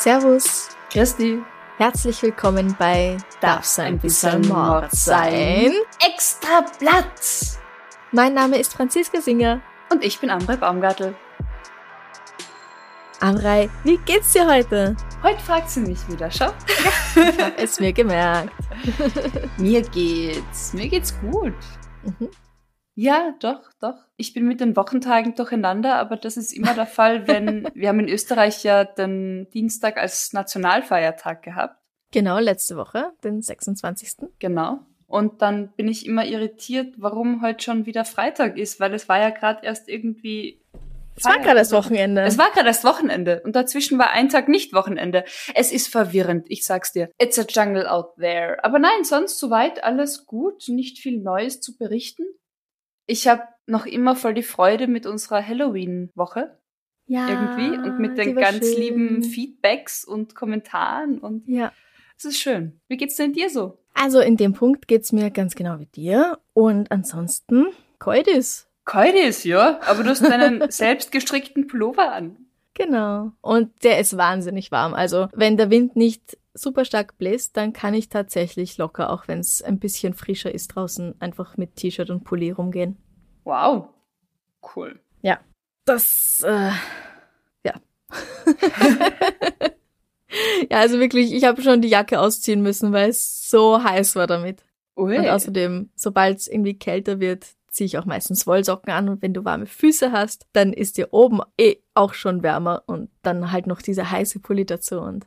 Servus, Christi, herzlich willkommen bei Darf's ein bisschen Mord sein? Extra Platz! Mein Name ist Franziska Singer. Und ich bin Amrei Baumgartel. Amrei, wie geht's dir heute? Heute fragt sie mich wieder, schau. Ich hab es mir gemerkt. Mir geht's, mir geht's gut. Mhm. Ja, doch, doch. Ich bin mit den Wochentagen durcheinander, aber das ist immer der Fall, wenn wir haben in Österreich ja den Dienstag als Nationalfeiertag gehabt. Genau, letzte Woche, den 26. Genau. Und dann bin ich immer irritiert, warum heute schon wieder Freitag ist, weil es war ja gerade erst irgendwie. Es war gerade das Wochenende. Es war gerade das Wochenende und dazwischen war ein Tag nicht Wochenende. Es ist verwirrend, ich sag's dir. It's a jungle out there. Aber nein, sonst soweit alles gut, nicht viel Neues zu berichten. Ich habe noch immer voll die Freude mit unserer Halloween-Woche ja, irgendwie und mit den ganz schön. lieben Feedbacks und Kommentaren und Ja. es ist schön. Wie geht's denn dir so? Also in dem Punkt geht's mir ganz genau wie dir. Und ansonsten, Keudis. Keudis, ja, aber du hast deinen selbst gestrickten Pullover an. Genau. Und der ist wahnsinnig warm. Also wenn der Wind nicht super stark bläst, dann kann ich tatsächlich locker, auch wenn es ein bisschen frischer ist draußen, einfach mit T-Shirt und Pulli rumgehen. Wow. Cool. Ja. Das, äh, ja. ja, also wirklich, ich habe schon die Jacke ausziehen müssen, weil es so heiß war damit. Ui. Und außerdem, sobald es irgendwie kälter wird, ziehe ich auch meistens Wollsocken an und wenn du warme Füße hast, dann ist dir oben eh auch schon wärmer und dann halt noch dieser heiße Pulli dazu und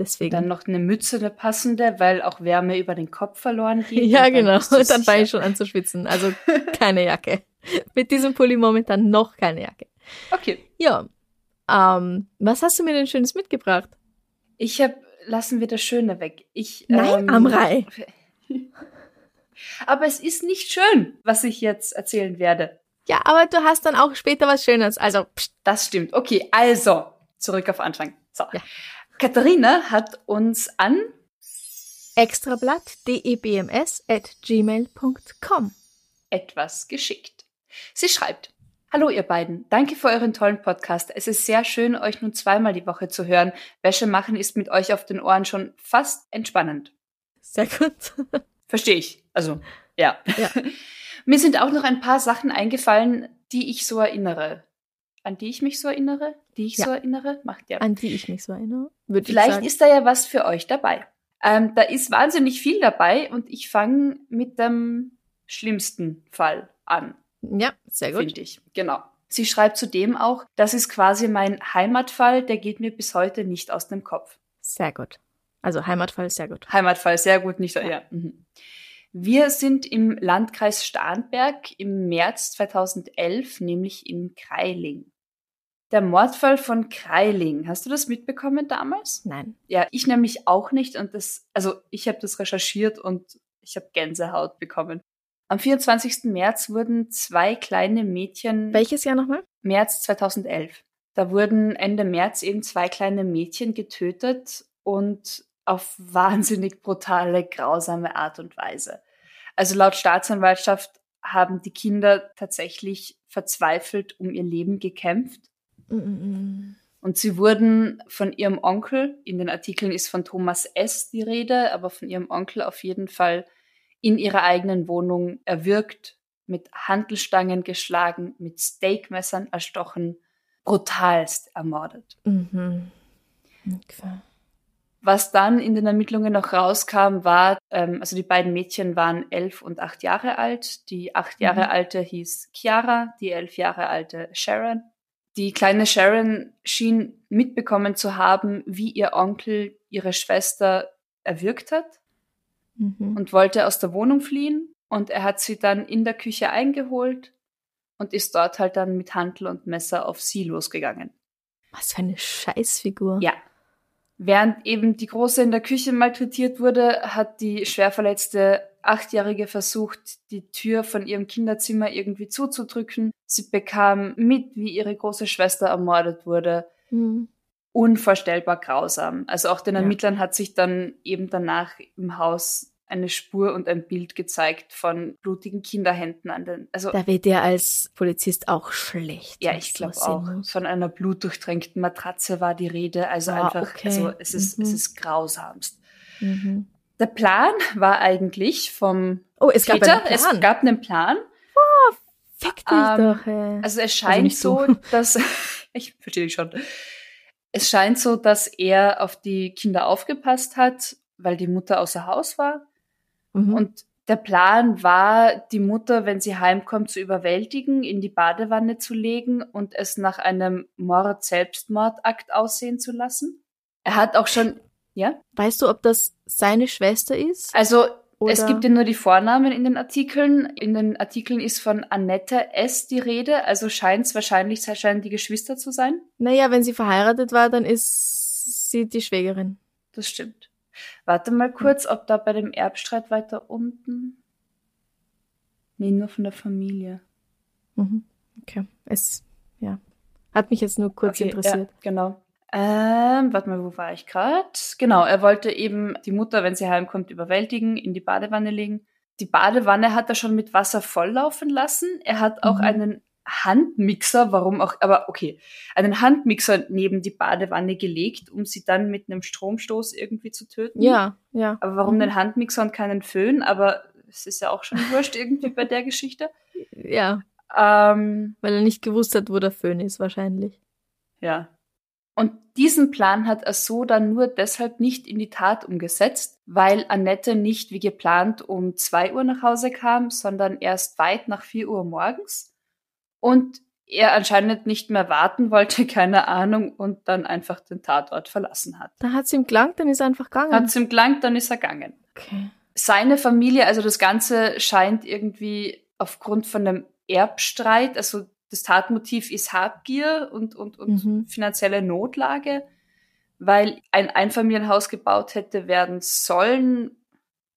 deswegen. Dann noch eine Mütze, eine passende, weil auch Wärme über den Kopf verloren geht. ja, dann genau. dann fange sicher. ich schon an zu schwitzen. Also keine Jacke. Mit diesem Pulli momentan noch keine Jacke. Okay. Ja. Ähm, was hast du mir denn Schönes mitgebracht? Ich habe, lassen wir das Schöne weg. Ich, Nein, ähm, Amrei. Aber es ist nicht schön, was ich jetzt erzählen werde. Ja, aber du hast dann auch später was Schönes. Also, pst, Das stimmt. Okay, also, zurück auf Anfang. So. Ja. Katharina hat uns an extrablatt.debms at gmail.com. etwas geschickt. Sie schreibt, Hallo ihr beiden, danke für euren tollen Podcast. Es ist sehr schön, euch nun zweimal die Woche zu hören. Wäsche machen ist mit euch auf den Ohren schon fast entspannend. Sehr gut. Verstehe ich. Also, ja. Ja. Mir sind auch noch ein paar Sachen eingefallen, die ich so erinnere. An die ich mich so erinnere? Die ich Ja. so erinnere? Macht ja. An die ich mich so erinnere. Würde ich Vielleicht ist da ja was für euch dabei. Ähm, da ist wahnsinnig viel dabei und ich fange mit dem schlimmsten Fall an. Ja, sehr gut. finde ich. Genau. Sie schreibt zudem auch, das ist quasi mein Heimatfall, der geht mir bis heute nicht aus dem Kopf. Sehr gut. Also Heimatfall ist sehr gut. Heimatfall, sehr gut, nicht, ja. Mhm. Wir sind im Landkreis Starnberg im März 2011, nämlich in Kreiling. Der Mordfall von Kreiling, hast du das mitbekommen damals? Nein. Ja, ich nämlich auch nicht und das, also ich habe das recherchiert und ich habe Gänsehaut bekommen. Am 24. März wurden zwei kleine Mädchen Welches Jahr nochmal? März 2011. Da wurden Ende März eben zwei kleine Mädchen getötet und auf wahnsinnig brutale, grausame Art und Weise. Also laut Staatsanwaltschaft haben die Kinder tatsächlich verzweifelt um ihr Leben gekämpft Und sie wurden von ihrem Onkel, in den Artikeln ist von Thomas S. die Rede, aber von ihrem Onkel auf jeden Fall in ihrer eigenen Wohnung erwürgt, mit Hantelstangen geschlagen, mit Steakmessern erstochen, brutalst ermordet. Mhm. Okay. Was dann in den Ermittlungen noch rauskam, war, ähm, also die beiden Mädchen waren elf und acht Jahre alt. Die acht Jahre Mhm. alte hieß Chiara, die elf Jahre alte Sharon. Die kleine Sharon schien mitbekommen zu haben, wie ihr Onkel ihre Schwester erwürgt hat Mhm. und wollte aus der Wohnung fliehen. Und er hat sie dann in der Küche eingeholt und ist dort halt dann mit Hantel und Messer auf sie losgegangen. Was für eine Scheißfigur. Ja. Während eben die Große in der Küche malträtiert wurde, hat die schwerverletzte Achtjährige versucht, die Tür von ihrem Kinderzimmer irgendwie zuzudrücken. Sie bekam mit, wie ihre große Schwester ermordet wurde. Mhm. Unvorstellbar grausam. Also auch den Ja. Ermittlern hat sich dann eben danach im Haus eine Spur und ein Bild gezeigt von blutigen Kinderhänden an den, also Da wird dir als Polizist auch schlecht. ja, ich glaube auch. muss. Von einer blutdurchtränkten Matratze war die Rede. Also Ah, einfach, okay. also es ist, es Mhm. ist grausamst. Mhm. Der Plan war eigentlich vom Oh, es gab Täter, einen Plan. es gab einen Plan. Fick dich Ähm, doch, ey. Also es scheint nicht so, dass ich verstehe dich schon. Es scheint so, dass er auf die Kinder aufgepasst hat, weil die Mutter außer Haus war. Mhm. Und der Plan war, die Mutter, wenn sie heimkommt, zu überwältigen, in die Badewanne zu legen und es nach einem Mord-Selbstmordakt aussehen zu lassen. Er hat auch schon, ja? weißt du, ob das seine Schwester ist? Also Oder- es gibt ja nur die Vornamen in den Artikeln. In den Artikeln ist von Annette S. die Rede, also scheint es wahrscheinlich, scheinen die Geschwister zu sein. Naja, wenn sie verheiratet war, dann ist sie die Schwägerin. Das stimmt. Warte mal kurz, ob da bei dem Erbstreit weiter unten. Nee, nur von der Familie. Mhm. Okay. Es, ja. Hat mich jetzt nur kurz Okay, interessiert. Ja, genau. Ähm, warte mal, wo war ich gerade? Genau, er wollte eben die Mutter, wenn sie heimkommt, überwältigen, in die Badewanne legen. Die Badewanne hat er schon mit Wasser volllaufen lassen. Er hat auch Mhm. einen Handmixer, warum auch, aber okay, einen Handmixer neben die Badewanne gelegt, um sie dann mit einem Stromstoß irgendwie zu töten. Ja, ja. Aber warum Mhm. den Handmixer und keinen Föhn? Aber es ist ja auch schon wurscht irgendwie bei der Geschichte. Ja, Ähm, weil er nicht gewusst hat, wo der Föhn ist, wahrscheinlich. Ja. Und diesen Plan hat er so dann nur deshalb nicht in die Tat umgesetzt, weil Annette nicht wie geplant um zwei Uhr nach Hause kam, sondern erst weit nach vier Uhr morgens. Und er anscheinend nicht mehr warten wollte, keine Ahnung, und dann einfach den Tatort verlassen hat. Da hat es ihm gelangt, dann ist er einfach gegangen. Hat's ihm gelangt, dann ist er gegangen. okay. Seine Familie, also das Ganze scheint irgendwie aufgrund von einem Erbstreit, also das Tatmotiv ist Habgier und, und, und Mhm. finanzielle Notlage, weil ein Einfamilienhaus gebaut hätte werden sollen.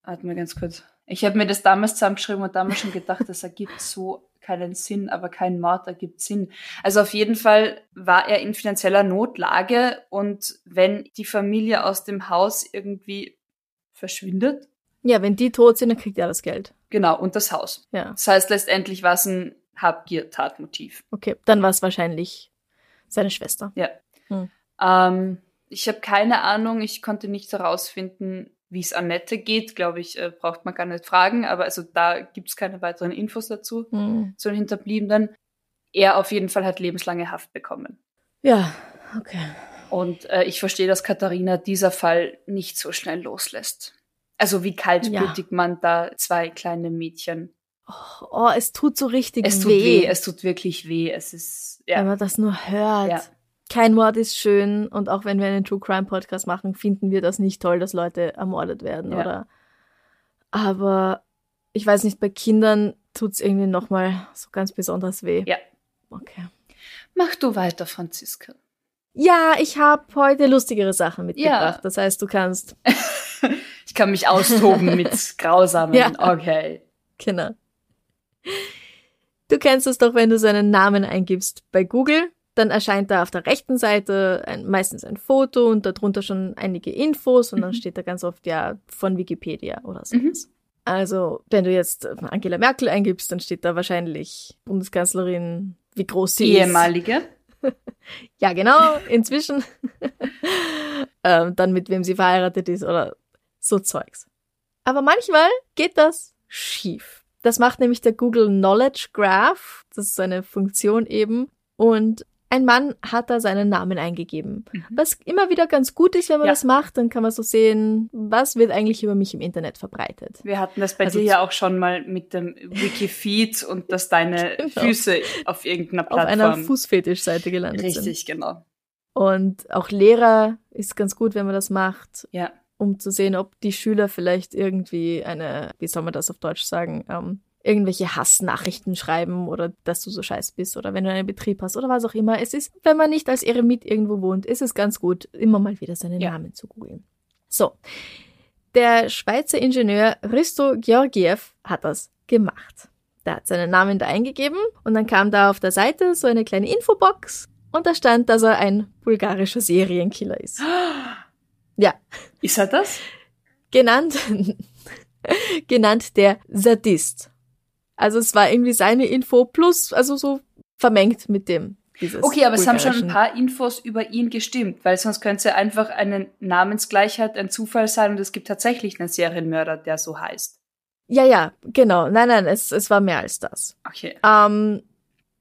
Warte mal ganz kurz. Ich habe mir das damals zusammengeschrieben und damals schon gedacht, das ergibt so keinen Sinn, aber kein Mord ergibt Sinn. Also auf jeden Fall war er in finanzieller Notlage und wenn die Familie aus dem Haus irgendwie verschwindet, Ja, wenn die tot sind, dann kriegt er das Geld. genau, und das Haus. Ja, Das heißt, letztendlich war es ein Habgier-Tatmotiv. okay. Dann war es wahrscheinlich seine Schwester. Ja. Hm. Ähm, ich habe keine Ahnung, ich konnte nicht herausfinden, wie es Annette geht, glaube ich, äh, braucht man gar nicht fragen, aber also da gibt es keine weiteren Infos dazu, Hm. zu den Hinterbliebenen. Er auf jeden Fall hat lebenslange Haft bekommen. Ja, okay. Und äh, ich verstehe, dass Katharina dieser Fall nicht so schnell loslässt. Also wie kaltblütig man da zwei kleine Mädchen. Oh, oh, es tut so richtig Es tut weh, weh. es tut wirklich weh. Es ist wenn ja, man das nur hört. Ja. Kein Mord ist schön und auch wenn wir einen True Crime Podcast machen, finden wir das nicht toll, dass Leute ermordet werden, Ja. oder? Aber ich weiß nicht, bei Kindern tut's irgendwie nochmal so ganz besonders weh. Ja. Okay. Mach du weiter, Franziska. Ja, ich habe heute lustigere Sachen mitgebracht. Ja. Das heißt, du kannst, Ich kann mich austoben mit grausamen. Ja. Okay. genau. Du kennst es doch, wenn du seinen Namen eingibst bei Google, dann erscheint da auf der rechten Seite ein, meistens ein Foto und darunter schon einige Infos und dann Mhm. steht da ganz oft ja von Wikipedia oder sowas. Also, wenn du jetzt Angela Merkel eingibst, dann steht da wahrscheinlich Bundeskanzlerin, wie groß sie ist. Ehemalige. Ja, genau, inzwischen. ähm, dann mit wem sie verheiratet ist oder so Zeugs. Aber manchmal geht das schief. Das macht nämlich der Google Knowledge Graph. Das ist eine Funktion eben. Und ein Mann hat da seinen Namen eingegeben. Mhm. Was immer wieder ganz gut ist, wenn man Ja. das macht, dann kann man so sehen, was wird eigentlich über mich im Internet verbreitet. Wir hatten das bei Also dir ja auch schon mal mit dem Wikifeed und dass deine Genau. Füße auf irgendeiner Auf einer Plattform. Fußfetischseite gelandet sind. Richtig, genau. Und auch Lehrer ist ganz gut, wenn man das macht. Ja. Um zu sehen, ob die Schüler vielleicht irgendwie eine, wie soll man das auf Deutsch sagen, ähm, irgendwelche Hassnachrichten schreiben oder dass du so scheiß bist oder wenn du einen Betrieb hast oder was auch immer. Es ist, wenn man nicht als Eremit irgendwo wohnt, ist es ganz gut, immer mal wieder seinen Ja. Namen zu googeln. So. Der Schweizer Ingenieur Risto Georgiev hat das gemacht. Der hat seinen Namen da eingegeben und dann kam da auf der Seite so eine kleine Infobox und da stand, dass er ein bulgarischer Serienkiller ist. Ja, Ist er das? genannt, genannt der Sadist. Also es war irgendwie seine Info plus, also so vermengt mit dem. Dieses Okay, aber es haben schon ein paar Infos über ihn gestimmt, weil sonst könnte es ja einfach eine Namensgleichheit, ein Zufall sein und es gibt tatsächlich einen Serienmörder, der so heißt. Ja, ja, genau. Nein, nein, es, es war mehr als das. Okay. Ähm,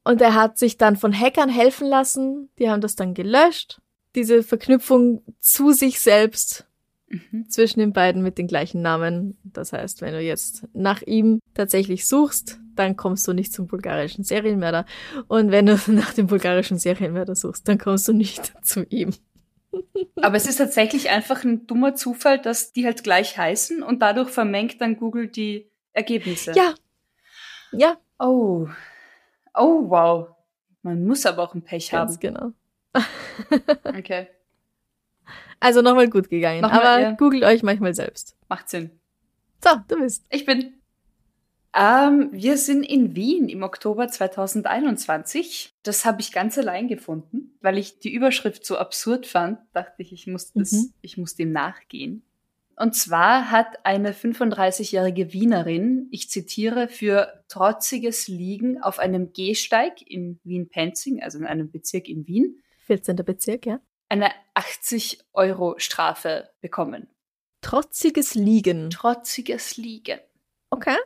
und er hat sich dann von Hackern helfen lassen. Die haben das dann gelöscht. Diese Verknüpfung zu sich selbst Mhm. zwischen den beiden mit den gleichen Namen. Das heißt, wenn du jetzt nach ihm tatsächlich suchst, dann kommst du nicht zum bulgarischen Serienmörder. Und wenn du nach dem bulgarischen Serienmörder suchst, dann kommst du nicht zu ihm. Aber es ist tatsächlich einfach ein dummer Zufall, dass die halt gleich heißen und dadurch vermengt dann Google die Ergebnisse. Ja. Ja, Oh. Oh, wow. Man muss aber auch ein Pech ganz haben. genau. Okay. Also nochmal gut gegangen. Nochmal, aber ja. googelt euch manchmal selbst. Macht Sinn. So, du bist. Ich bin. Ähm, wir sind in Wien im Oktober 2021. Das habe ich ganz allein gefunden, weil ich die Überschrift so absurd fand, dachte ich, ich muss, das, Mhm. ich muss dem nachgehen. Und zwar hat eine 35-jährige Wienerin, ich zitiere, für trotziges Liegen auf einem Gehsteig in Wien-Penzing, also in einem Bezirk in Wien, 14. Bezirk, ja. eine 80 Euro Strafe bekommen. Trotziges Liegen. Trotziges Liegen. Okay.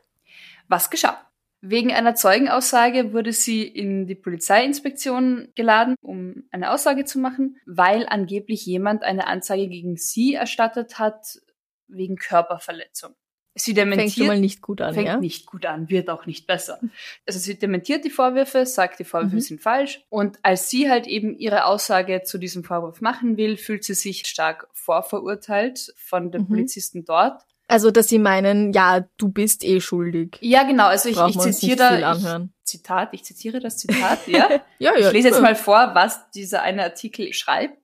Was geschah? Wegen einer Zeugenaussage wurde sie in die Polizeiinspektion geladen, um eine Aussage zu machen, weil angeblich jemand eine Anzeige gegen sie erstattet hat wegen Körperverletzung. Sie dementiert, Fängt schon mal nicht gut an, fängt ja? nicht gut an, wird auch nicht besser. Also sie dementiert die Vorwürfe, sagt, die Vorwürfe Mhm. sind falsch. Und als sie halt eben ihre Aussage zu diesem Vorwurf machen will, fühlt sie sich stark vorverurteilt von den Mhm. Polizisten dort. Also, dass sie meinen, ja, du bist eh schuldig. Ja, genau. Also ich, ich zitiere da, ich, Zitat, ich zitiere das Zitat, ja. Ja, Ich lese jetzt ja. mal vor, was dieser eine Artikel schreibt.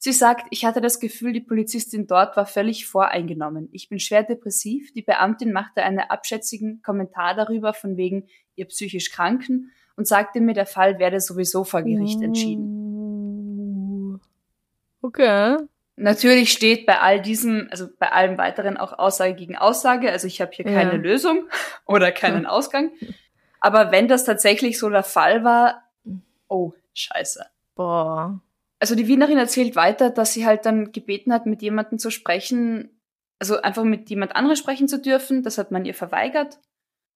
Sie sagt, ich hatte das Gefühl, die Polizistin dort war völlig voreingenommen. Ich bin schwer depressiv. Die Beamtin machte einen abschätzigen Kommentar darüber von wegen ihr psychisch Kranken und sagte mir, der Fall werde sowieso vor Gericht entschieden. Uh. Okay. Natürlich steht bei all diesem, also bei allem weiteren auch Aussage gegen Aussage. Also ich habe hier keine Ja. Lösung oder keinen Ausgang. Aber wenn das tatsächlich so der Fall war, oh, scheiße. Boah. Also die Wienerin erzählt weiter, dass sie halt dann gebeten hat, mit jemandem zu sprechen, also einfach mit jemand anderem sprechen zu dürfen. Das hat man ihr verweigert.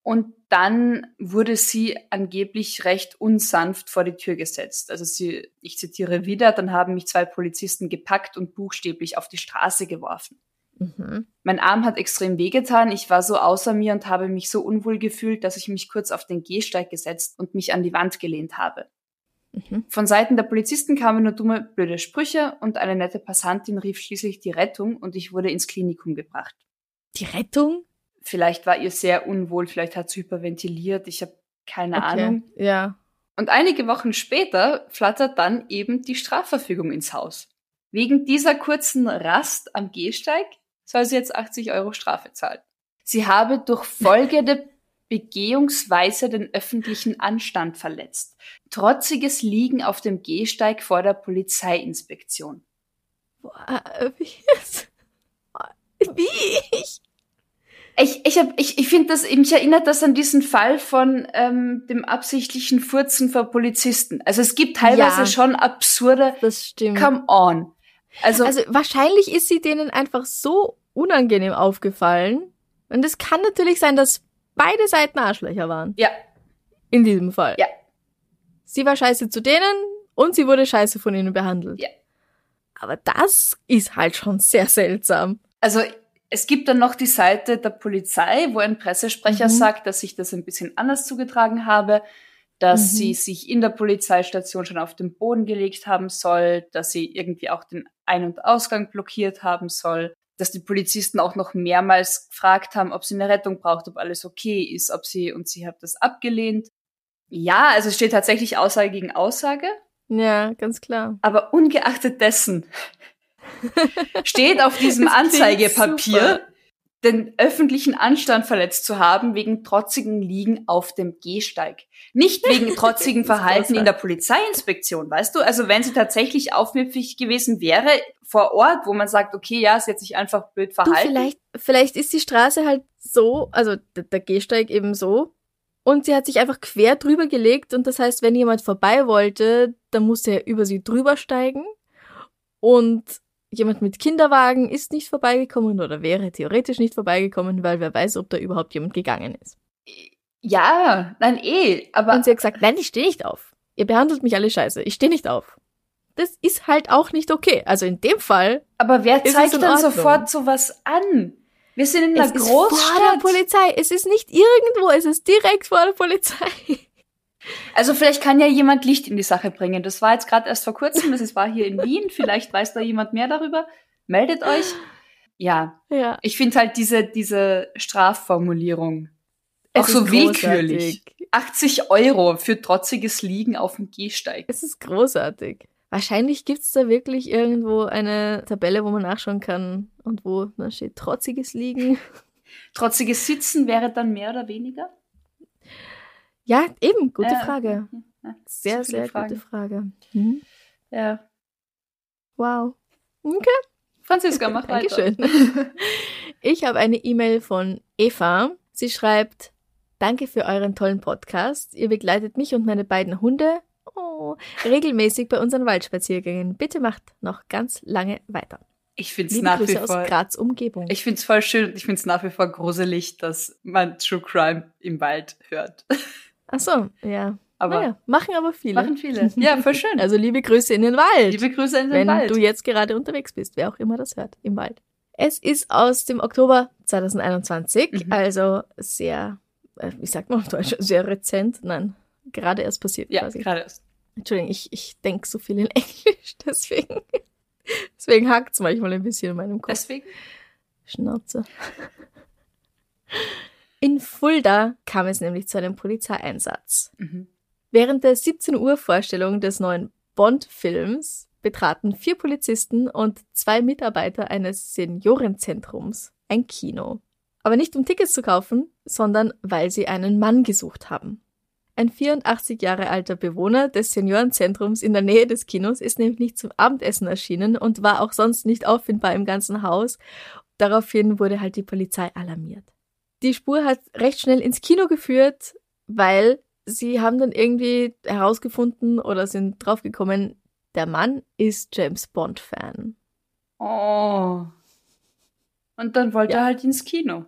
Und dann wurde sie angeblich recht unsanft vor die Tür gesetzt. Also sie, ich zitiere wieder, dann haben mich zwei Polizisten gepackt und buchstäblich auf die Straße geworfen. Mhm. Mein Arm hat extrem wehgetan, ich war so außer mir und habe mich so unwohl gefühlt, dass ich mich kurz auf den Gehsteig gesetzt und mich an die Wand gelehnt habe. Mhm. Von Seiten der Polizisten kamen nur dumme, blöde Sprüche und eine nette Passantin rief schließlich die Rettung und ich wurde ins Klinikum gebracht. Die Rettung? Vielleicht war ihr sehr unwohl, vielleicht hat sie hyperventiliert, ich habe keine Okay. Ahnung. Ja. Und einige Wochen später flattert dann eben die Strafverfügung ins Haus. Wegen dieser kurzen Rast am Gehsteig soll sie jetzt 80 Euro Strafe zahlen. Sie habe durch folgende Begehungsweise den öffentlichen Anstand verletzt. Trotziges Liegen auf dem Gehsteig vor der Polizeiinspektion. Boah, äh, wie? Wie? Ich? Ich, ich, hab- ich, ich finde das, mich erinnert das an diesen Fall von ähm, dem absichtlichen Furzen vor Polizisten. Also es gibt teilweise Ja. schon absurde, Das stimmt. come on. Also, Also wahrscheinlich ist sie denen einfach so unangenehm aufgefallen. Und es kann natürlich sein, dass beide Seiten Arschlöcher waren. ja, In diesem Fall. Ja. Sie war scheiße zu denen und sie wurde scheiße von ihnen behandelt. Ja. Aber das ist halt schon sehr seltsam. Also es gibt dann noch die Seite der Polizei, wo ein Pressesprecher Mhm. sagt, dass sich das ein bisschen anders zugetragen habe, dass Mhm. sie sich in der Polizeistation schon auf den Boden gelegt haben soll, dass sie irgendwie auch den Ein- und Ausgang blockiert haben soll, dass die Polizisten auch noch mehrmals gefragt haben, ob sie eine Rettung braucht, ob alles okay ist, ob sie, und sie hat das abgelehnt. Ja, also es steht tatsächlich Aussage gegen Aussage. Ja, ganz klar. Aber ungeachtet dessen steht auf diesem Anzeigepapier, super. Den öffentlichen Anstand verletzt zu haben wegen trotzigen Liegen auf dem Gehsteig. Nicht wegen trotzigen Verhalten in der Polizeiinspektion, weißt du? Also wenn sie tatsächlich aufmüpfig gewesen wäre vor Ort, wo man sagt, okay, ja, sie hat sich einfach blöd Du, verhalten. vielleicht, vielleicht ist die Straße halt so, also der, der Gehsteig eben so. Und sie hat sich einfach quer drüber gelegt und das heißt, wenn jemand vorbei wollte, dann musste er über sie drüber steigen. Und jemand mit Kinderwagen ist nicht vorbeigekommen oder wäre theoretisch nicht vorbeigekommen, weil wer weiß, ob da überhaupt jemand gegangen ist. Ja, nein, eh, aber Und sie hat gesagt, nein, ich stehe nicht auf. Ihr behandelt mich alle scheiße. Ich stehe nicht auf. Das ist halt auch nicht okay. Also in dem Fall Aber wer zeigt dann sofort sowas an? Wir sind in es einer ist vor der Großstadt. Polizei. Es ist nicht irgendwo, es ist direkt vor der Polizei. Also vielleicht kann ja jemand Licht in die Sache bringen. Das war jetzt gerade erst vor kurzem, das war hier in Wien. Vielleicht weiß da jemand mehr darüber. Meldet euch. Ja, Ja. ich finde halt diese, diese Strafformulierung auch Es so ist willkürlich. großartig. 80 Euro für trotziges Liegen auf dem Gehsteig. Es ist großartig. Wahrscheinlich gibt's da wirklich irgendwo eine Tabelle, wo man nachschauen kann und wo da steht trotziges Liegen. Trotziges Sitzen wäre dann mehr oder weniger? Ja, eben, gute Ja, Frage. ja. Sehr, sehr Fragen. gute Frage. Mhm. Ja. Wow. Okay. Franziska, mach weiter. Dankeschön. Ich habe eine E-Mail von Eva. Sie schreibt, danke für euren tollen Podcast. Ihr begleitet mich und meine beiden Hunde oh, regelmäßig bei unseren Waldspaziergängen. Bitte macht noch ganz lange weiter. Ich finde es nach wie Grüße aus vor. Graz Umgebung. Ich finde es voll schön und ich finde es nach wie vor gruselig, dass man True Crime im Wald hört. Ach so, ja. Aber naja, machen aber viele. machen viele. Ja, voll schön. Also liebe Grüße in den Wald. Liebe Grüße in den wenn Wald. du jetzt gerade unterwegs bist, wer auch immer das hört, im Wald. Es ist aus dem Oktober 2021, Mhm. also sehr, äh, wie sagt man auf Deutsch, sehr rezent. Nein, gerade erst passiert ja, quasi. gerade erst. Entschuldigung, ich, ich denke so viel in Englisch, deswegen, deswegen hackt's manchmal ein bisschen in meinem Kopf. Deswegen? Schnauze. In Fulda kam es nämlich zu einem Polizeieinsatz. Mhm. Während der 17 Uhr Vorstellung des neuen Bond-Films betraten vier Polizisten und zwei Mitarbeiter eines Seniorenzentrums ein Kino. Aber nicht um Tickets zu kaufen, sondern weil sie einen Mann gesucht haben. Ein 84 Jahre alter Bewohner des Seniorenzentrums in der Nähe des Kinos ist nämlich nicht zum Abendessen erschienen und war auch sonst nicht auffindbar im ganzen Haus. Daraufhin wurde halt die Polizei alarmiert. Die Spur hat recht schnell ins Kino geführt, weil sie haben dann irgendwie herausgefunden oder sind draufgekommen, der Mann ist James Bond Fan. Oh. Und dann wollte Ja. er halt ins Kino.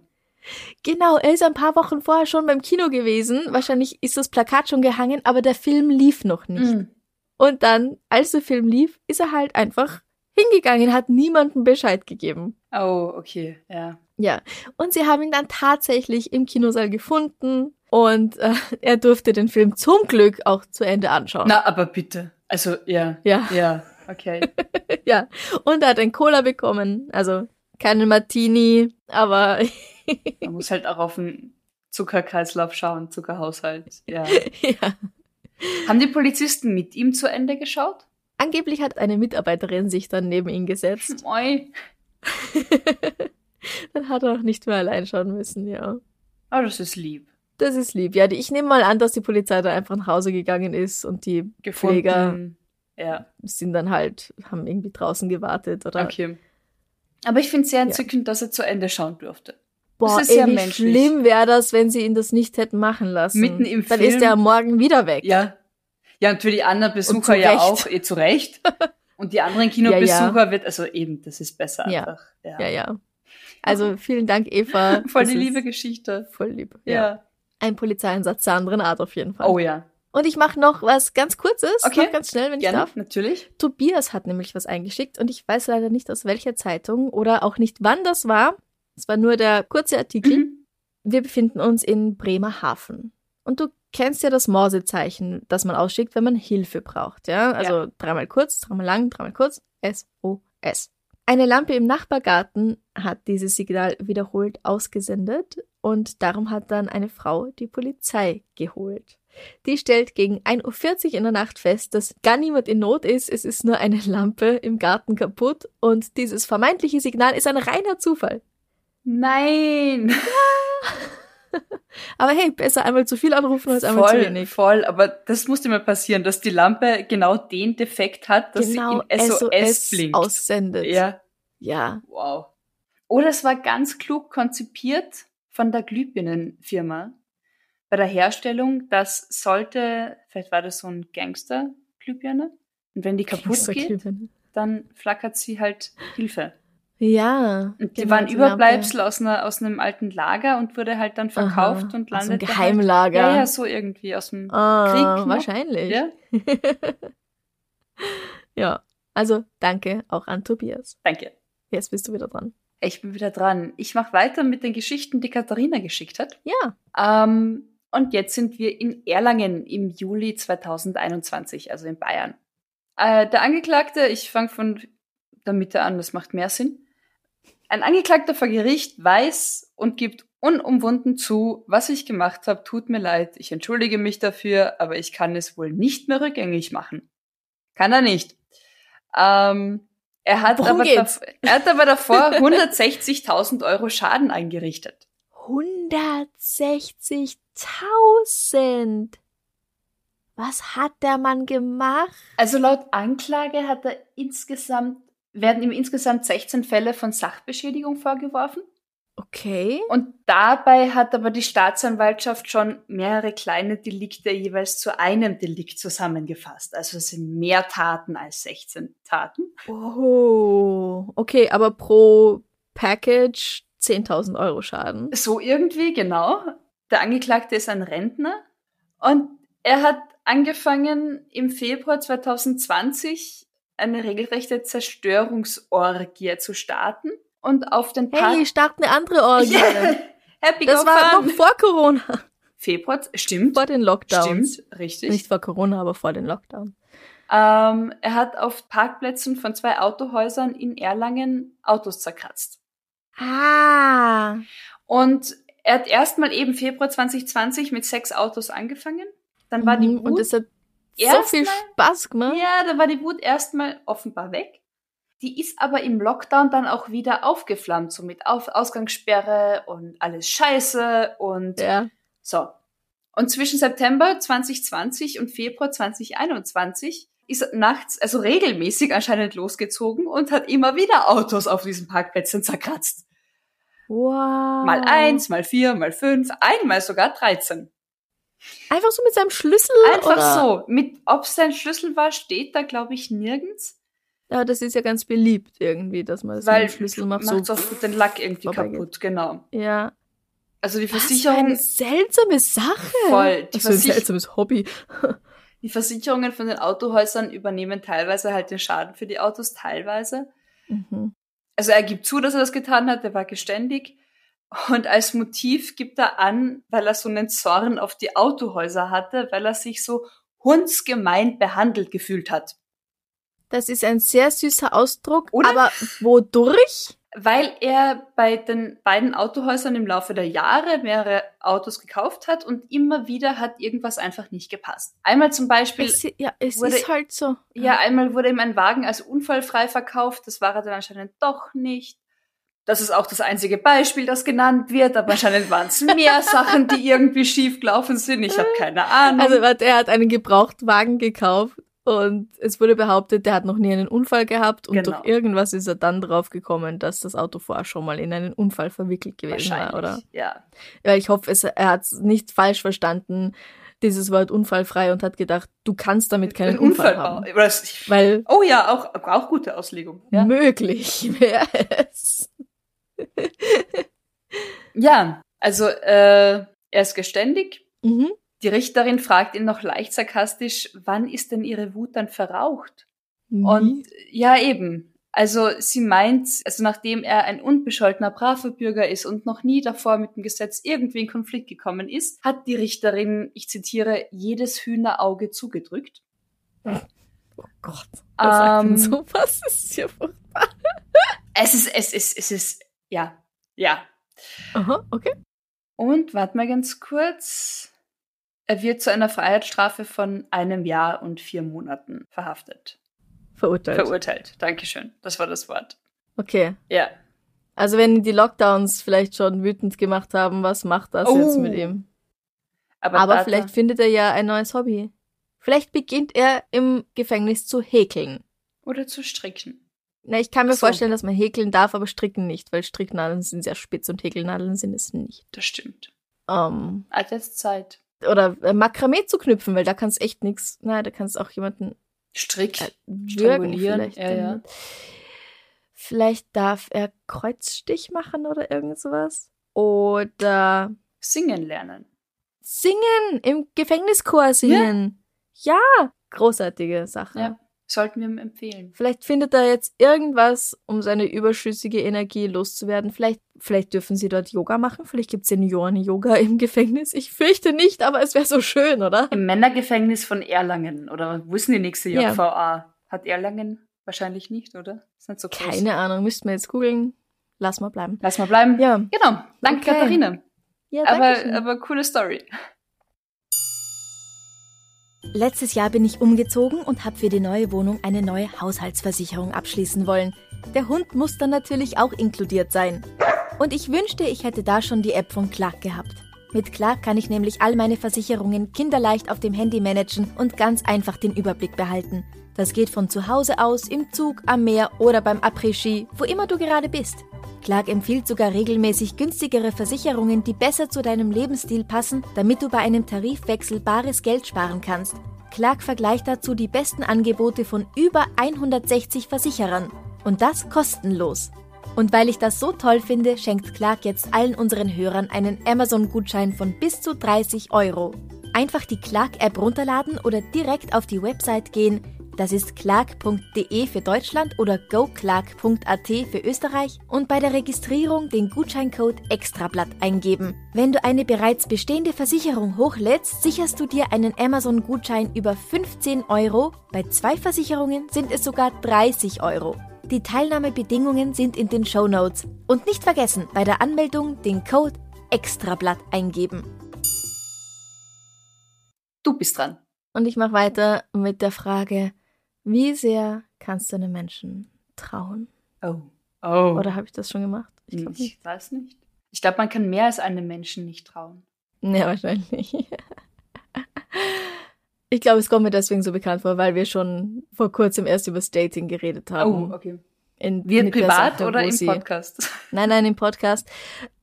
Genau, er ist ein paar Wochen vorher schon beim Kino gewesen. Wahrscheinlich ist das Plakat schon gehangen, aber der Film lief noch nicht. Mhm. Und dann, als der Film lief, ist er halt einfach hingegangen, hat niemandem Bescheid gegeben. Oh, okay, ja. Ja, und sie haben ihn dann tatsächlich im Kinosaal gefunden und äh, er durfte den Film zum Glück auch zu Ende anschauen. Na, aber bitte. Also, ja. Ja. Ja, okay. ja, und er hat ein Cola bekommen, also keinen Martini, aber Man muss halt auch auf den Zuckerkreislauf schauen, Zuckerhaushalt. Ja. ja. Haben die Polizisten mit ihm zu Ende geschaut? Angeblich hat eine Mitarbeiterin sich dann neben ihn gesetzt. Moi. Dann hat er auch nicht mehr allein schauen müssen, ja. Aber das ist lieb. Das ist lieb. Ja, ich nehme mal an, dass die Polizei da einfach nach Hause gegangen ist und die Pfleger Gefunden. Ja, sind dann halt, haben irgendwie draußen gewartet oder. okay. Aber ich finde es sehr entzückend, dass er zu Ende schauen durfte. Boah, ey, ja wie menschlich. schlimm wäre das, wenn sie ihn das nicht hätten machen lassen. Mitten im Dann Film. ist er am Morgen wieder weg. Ja. Ja, und für die anderen Besucher ja auch, eh zu Recht. Und die anderen Kinobesucher wird, also eben, das ist besser Ja. einfach. Ja. ja. ja. Also vielen Dank, Eva. Voll die liebe Geschichte. Voll lieb. Ja. Ja. Ein Polizeieinsatz der anderen Art auf jeden Fall. Oh ja. Und ich mache noch was ganz Kurzes, Okay. ganz schnell, wenn ich Gerne, darf. natürlich. Tobias hat nämlich was eingeschickt und ich weiß leider nicht aus welcher Zeitung oder auch nicht wann das war. Es war nur der kurze Artikel. Mhm. Wir befinden uns in Bremerhaven. Und du kennst ja das Morsezeichen, das man ausschickt, wenn man Hilfe braucht, ja? Also dreimal kurz, dreimal lang, dreimal kurz, S-O-S. Eine Lampe im Nachbargarten hat dieses Signal wiederholt ausgesendet und darum hat dann eine Frau die Polizei geholt. Die stellt gegen 1.40 Uhr in der Nacht fest, dass gar niemand in Not ist, es ist nur eine Lampe im Garten kaputt und dieses vermeintliche Signal ist ein reiner Zufall. Nein! Aber hey, besser einmal zu viel anrufen als einmal voll, zu wenig. Voll, aber das musste mal passieren, dass die Lampe genau den Defekt hat, dass genau sie im SOS, SOS blinkt. aussendet. Ja, Ja. wow. Oder es war ganz klug konzipiert von der Glühbirnenfirma. Bei der Herstellung, das sollte, vielleicht war das so ein Gangster-Glühbirne, und wenn die kaputt geht, dann flackert sie halt Hilfe. Ja. Und die genau, waren Überbleibsel aus, einer, aus einem alten Lager und wurde halt dann verkauft Aha, und aus einem landet. da Geheimlager. Halt, ja, ja, so irgendwie aus dem Ah, Krieg. noch. wahrscheinlich. Ja, Ja. Also danke auch an Tobias. danke. Jetzt bist du wieder dran. Ich bin wieder dran. Ich mache weiter mit den Geschichten, die Katharina geschickt hat. Ja. Ähm, und jetzt sind wir in Erlangen im Juli 2021, also in Bayern. Äh, der Angeklagte, ich fange von der Mitte an, das macht mehr Sinn. Ein Angeklagter vor Gericht weiß und gibt unumwunden zu, was ich gemacht habe, tut mir leid, ich entschuldige mich dafür, aber ich kann es wohl nicht mehr rückgängig machen. Kann er nicht. Ähm, er, hat Worum aber geht's? er hat aber davor 160.000 Euro Schaden eingerichtet. 160.000. Was hat der Mann gemacht? Also laut Anklage hat er insgesamt, werden ihm insgesamt 16 Fälle von Sachbeschädigung vorgeworfen. Okay. Und dabei hat aber die Staatsanwaltschaft schon mehrere kleine Delikte jeweils zu einem Delikt zusammengefasst. Also es sind mehr Taten als 16 Taten. Oh. Okay, aber pro Package 10.000 Euro Schaden. So irgendwie, genau. Der Angeklagte ist ein Rentner und er hat angefangen im Februar 2020 eine regelrechte Zerstörungsorgie zu starten und auf den Park Hey, start eine andere Orgie. Ja. Happy Das war fun. noch vor Corona. Februar, stimmt. Vor den Lockdowns. Stimmt, richtig. Nicht vor Corona, aber vor den Lockdowns. Ähm, er hat auf Parkplätzen von zwei Autohäusern in Erlangen Autos zerkratzt. Ah. Und er hat erstmal eben Februar 2020 mit sechs Autos angefangen. Dann war die Mhm, Wut, Und es hat so viel Spaß gemacht. ja, da war die Wut erstmal offenbar weg. Die ist aber im Lockdown dann auch wieder aufgeflammt, so mit auf Ausgangssperre und alles scheiße und Ja. So. Und zwischen September 2020 und Februar 2021 ist nachts, also regelmäßig anscheinend losgezogen und hat immer wieder Autos auf diesen Parkplätzen zerkratzt. Wow. Mal eins, mal vier, mal fünf, einmal sogar 13. Einfach so mit seinem Schlüssel? Einfach oder? so. Mit, ob es sein Schlüssel war, steht da, glaube ich, nirgends. Ja, das ist ja ganz beliebt irgendwie, dass man das weil mit dem Schlüssel macht. macht So, oft den Lack irgendwie kaputt, genau. ja. Also die Was für Versicherung, eine seltsame Sache. Voll. Die für ein seltsames Hobby. die Versicherungen von den Autohäusern übernehmen teilweise halt den Schaden für die Autos, teilweise. Mhm. also er gibt zu, dass er das getan hat, er war geständig. Und als Motiv gibt er an, weil er so einen Zorn auf die Autohäuser hatte, weil er sich so hundsgemein behandelt gefühlt hat. Das ist ein sehr süßer Ausdruck. Oder? Aber wodurch? Weil er bei den beiden Autohäusern im Laufe der Jahre mehrere Autos gekauft hat und immer wieder hat irgendwas einfach nicht gepasst. Einmal zum Beispiel, Es, ja, es wurde- ist halt so. ja, einmal wurde ihm ein Wagen als unfallfrei verkauft, das war er dann anscheinend doch nicht. Das ist auch das einzige Beispiel, das genannt wird, aber anscheinend waren es mehr Sachen, die irgendwie schief gelaufen sind. Ich habe keine Ahnung. Also, er hat einen Gebrauchtwagen gekauft und es wurde behauptet, der hat noch nie einen Unfall gehabt und Genau. durch irgendwas ist er dann drauf gekommen, dass das Auto vorher schon mal in einen Unfall verwickelt gewesen war, oder? Ja. Ja, ich hoffe, es, er hat es nicht falsch verstanden, dieses Wort unfallfrei und hat gedacht, du kannst damit keinen Ein Unfall, Unfall haben. Weil Oh ja, auch, auch gute Auslegung. Ja. möglich wäre es. Ja, also äh, er ist geständig. Mhm. Die Richterin fragt ihn noch leicht sarkastisch, wann ist denn ihre Wut dann verraucht? Nie. Und ja, eben. Also sie meint, also nachdem er ein unbescholtener, braver Bürger ist und noch nie davor mit dem Gesetz irgendwie in Konflikt gekommen ist, hat die Richterin, ich zitiere, jedes Hühnerauge zugedrückt. oh Gott, was sagt denn Ähm, sowas? Das ist ja furchtbar. es ist, es ist, es ist, ja, ja. Aha, okay. Und warte mal ganz kurz. Er wird zu einer Freiheitsstrafe von einem Jahr und vier Monaten verhaftet. Verurteilt. Verurteilt. Dankeschön. Das war das Wort. okay. Ja. Also wenn die Lockdowns vielleicht schon wütend gemacht haben, was macht das Oh. jetzt mit ihm? Aber, Aber vielleicht findet er ja ein neues Hobby. Vielleicht beginnt er im Gefängnis zu häkeln. Oder zu stricken. Na, ich kann mir so. vorstellen, dass man häkeln darf, aber stricken nicht, weil Stricknadeln sind sehr spitz und Häkelnadeln sind es nicht. Das stimmt. Ähm, Zeit. oder äh, Makramee zu knüpfen, weil da kannst echt nix. Nein, da kannst auch jemanden Strick. äh, würgen vielleicht. ja, ja. Vielleicht darf er Kreuzstich machen oder irgend sowas. Oder Singen lernen. singen, im Gefängnischor singen. Ja, großartige Sache. Ja. Sollten wir ihm empfehlen. Vielleicht findet er jetzt irgendwas, um seine überschüssige Energie loszuwerden. Vielleicht, vielleicht dürfen sie dort Yoga machen. Vielleicht gibt's Senioren-Yoga im Gefängnis. Ich fürchte nicht, aber es wäre so schön, oder? Im Männergefängnis von Erlangen. Oder wo ist denn die nächste Ja. JVA? Hat Erlangen wahrscheinlich nicht, oder? Ist nicht so groß. Keine Ahnung, müssten wir jetzt googeln. Lass mal bleiben. Lass mal bleiben. Ja, Genau. Danke, Okay. Katharina. ja Aber, dankeschön. aber coole Story. Letztes Jahr bin ich umgezogen und habe für die neue Wohnung eine neue Haushaltsversicherung abschließen wollen. Der Hund muss dann natürlich auch inkludiert sein. Und ich wünschte, ich hätte da schon die App von Clark gehabt. Mit Clark kann ich nämlich all meine Versicherungen kinderleicht auf dem Handy managen und ganz einfach den Überblick behalten. Das geht von zu Hause aus, im Zug, am Meer oder beim Après-Ski, wo immer du gerade bist. Clark empfiehlt sogar regelmäßig günstigere Versicherungen, die besser zu deinem Lebensstil passen, damit du bei einem Tarifwechsel bares Geld sparen kannst. Clark vergleicht dazu die besten Angebote von über 160 Versicherern. Und das kostenlos. Und weil ich das so toll finde, schenkt Clark jetzt allen unseren Hörern einen Amazon-Gutschein von bis zu 30 Euro. Einfach die Clark-App runterladen oder direkt auf die Website gehen. Das ist clark.de für Deutschland oder goclark.at für Österreich und bei der Registrierung den Gutscheincode Extrablatt eingeben. Wenn du eine bereits bestehende Versicherung hochlädst, sicherst du dir einen Amazon-Gutschein über 15 Euro. Bei zwei Versicherungen sind es sogar 30 Euro. Die Teilnahmebedingungen sind in den Show Notes. Und nicht vergessen, bei der Anmeldung den Code Extrablatt eingeben. Du bist dran. Und ich mache weiter mit der Frage, wie sehr kannst du einem Menschen trauen? Oh. Oh. Oder habe ich das schon gemacht? Ich ich nicht. weiß nicht. Ich glaube, man kann mehr als einem Menschen nicht trauen. Nee, wahrscheinlich. Ich glaube, es kommt mir deswegen so bekannt vor, weil wir schon vor kurzem erst über das Dating geredet haben. Oh, okay. In, Wir privat Sache, oder im Podcast? Nein, nein, im Podcast